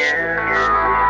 Yeah.